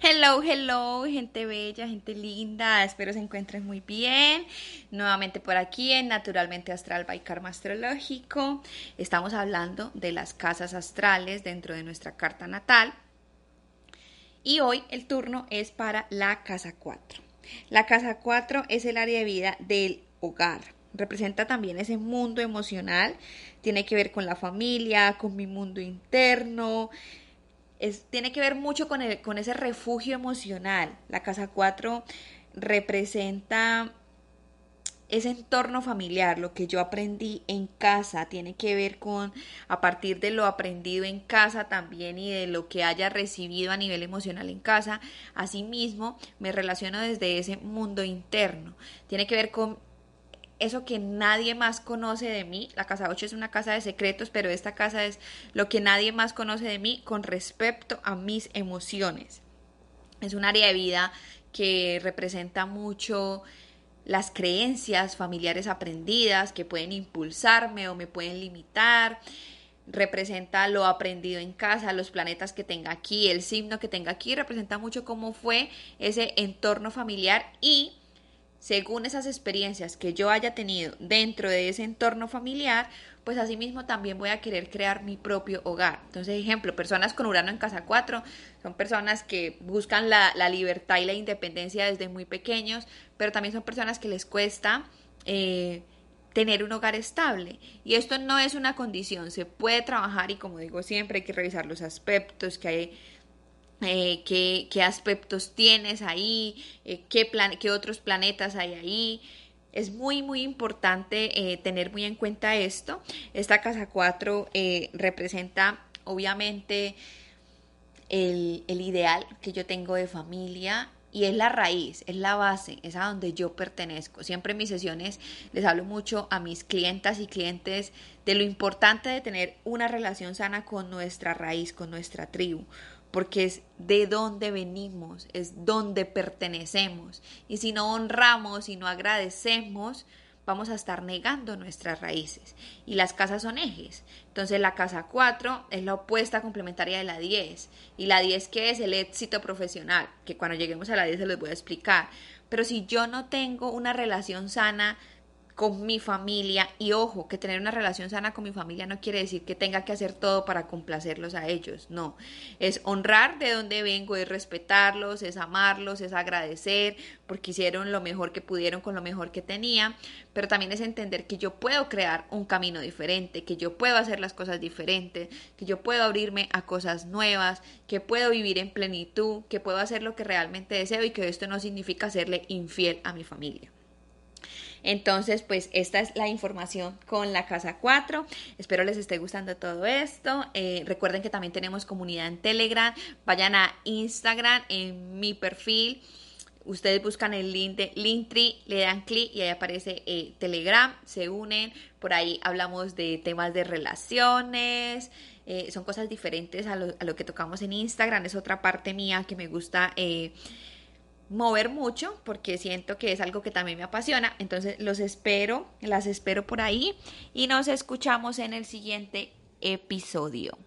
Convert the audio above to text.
Hello, hello, gente bella, gente linda, espero se encuentren muy bien. Nuevamente por aquí en Naturalmente Astral by Karma Astrológico. Estamos hablando de las casas astrales dentro de nuestra carta natal. Y hoy el turno es para la casa 4. La casa 4 es el área de vida del hogar. Representa también ese mundo emocional. Tiene que ver con la familia, con mi mundo interno tiene que ver mucho con, el, con ese refugio emocional. La casa 4 representa ese entorno familiar, lo que yo aprendí en casa, tiene que ver con a partir de lo aprendido en casa también y de lo que haya recibido a nivel emocional en casa. Asimismo, me relaciono desde ese mundo interno. Tiene que ver con eso que nadie más conoce de mí. La casa 8 es una casa de secretos, pero esta casa es lo que nadie más conoce de mí con respecto a mis emociones. Es un área de vida que representa mucho las creencias familiares aprendidas que pueden impulsarme o me pueden limitar. Representa lo aprendido en casa, los planetas que tenga aquí, el signo que tenga aquí, representa mucho cómo fue ese entorno familiar y según esas experiencias que yo haya tenido dentro de ese entorno familiar, pues asimismo también voy a querer crear mi propio hogar. Entonces, ejemplo, personas con Urano en casa 4 son personas que buscan la, libertad y la independencia desde muy pequeños, pero también son personas que les cuesta... Eh, tener un hogar estable. Y esto no es una condición, se puede trabajar y como digo siempre hay que revisar los aspectos que hay eh, qué, aspectos tienes ahí, eh, qué, plan qué otros planetas hay ahí. Es muy, muy importante eh, tener muy en cuenta esto. Esta casa 4 representa, obviamente, el, el ideal que yo tengo de familia y es la raíz, es la base, es a donde yo pertenezco. Siempre en mis sesiones les hablo mucho a mis clientas y clientes de lo importante de tener una relación sana con nuestra raíz, con nuestra tribu, porque es de dónde venimos, es donde pertenecemos. Y si no honramos y no agradecemos, vamos a estar negando nuestras raíces. Y las casas son ejes. Entonces la casa 4 es la opuesta complementaria de la 10. Y la 10 que es el éxito profesional, que cuando lleguemos a la 10 se los voy a explicar. Pero si yo no tengo una relación sana con mi familia. Y ojo, que tener una relación sana con mi familia no quiere decir que tenga que hacer todo para complacerlos a ellos, no, es honrar de dónde vengo, es respetarlos, es amarlos, es agradecer porque hicieron lo mejor que pudieron con lo mejor que tenía, pero también es entender que yo puedo crear un camino diferente, que yo puedo hacer las cosas diferentes, que yo puedo abrirme a cosas nuevas, que puedo vivir en plenitud, que puedo hacer lo que realmente deseo y que esto no significa serle infiel a mi familia. Entonces, pues esta es la información con la casa 4. Espero les esté gustando todo esto. Eh, recuerden que también tenemos comunidad en Telegram. Vayan a Instagram en mi perfil. Ustedes buscan el link de Linktree, le dan clic y ahí aparece eh, Telegram, se unen, por ahí hablamos de temas de relaciones, eh, son cosas diferentes a lo, a lo, que tocamos en Instagram, es otra parte mía que me gusta mover mucho porque siento que es algo que también me apasiona. Entonces los espero, las espero por ahí y nos escuchamos en el siguiente episodio.